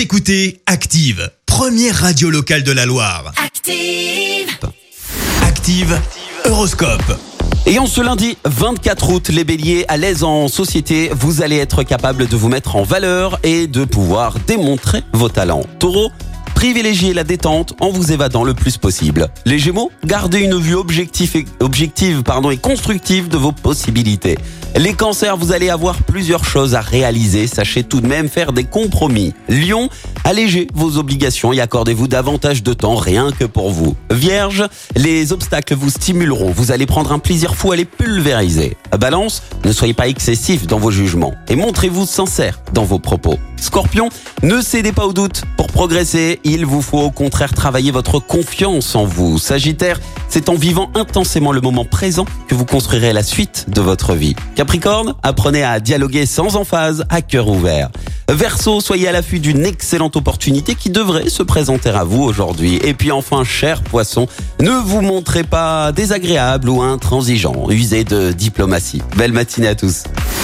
Vous écoutez Active, première radio locale de la Loire. Active. Active, Horoscope. Et en ce lundi 24 août, les béliers à l'aise en société, vous allez être capable de vous mettre en valeur et de pouvoir démontrer vos talents. Taureau, privilégiez la détente en vous évadant le plus possible. Les gémeaux, gardez une vue objective et, constructive de vos possibilités. Les cancers, vous allez avoir plusieurs choses à réaliser, sachez tout de même faire des compromis. Lion, allégez vos obligations et accordez-vous davantage de temps rien que pour vous. Vierge, les obstacles vous stimuleront, vous allez prendre un plaisir fou à les pulvériser. Balance, ne soyez pas excessif dans vos jugements et montrez-vous sincère dans vos propos. Scorpion, ne cédez pas au doute. Pour progresser, il vous faut au contraire travailler votre confiance en vous. Sagittaire, c'est en vivant intensément le moment présent que vous construirez la suite de votre vie. Capricorne, apprenez à dialoguer sans emphase, à cœur ouvert. Verseau, soyez à l'affût d'une excellente opportunité qui devrait se présenter à vous aujourd'hui. Et puis enfin, cher poisson, ne vous montrez pas désagréable ou intransigeant. Usez de diplomatie. Belle matinée à tous.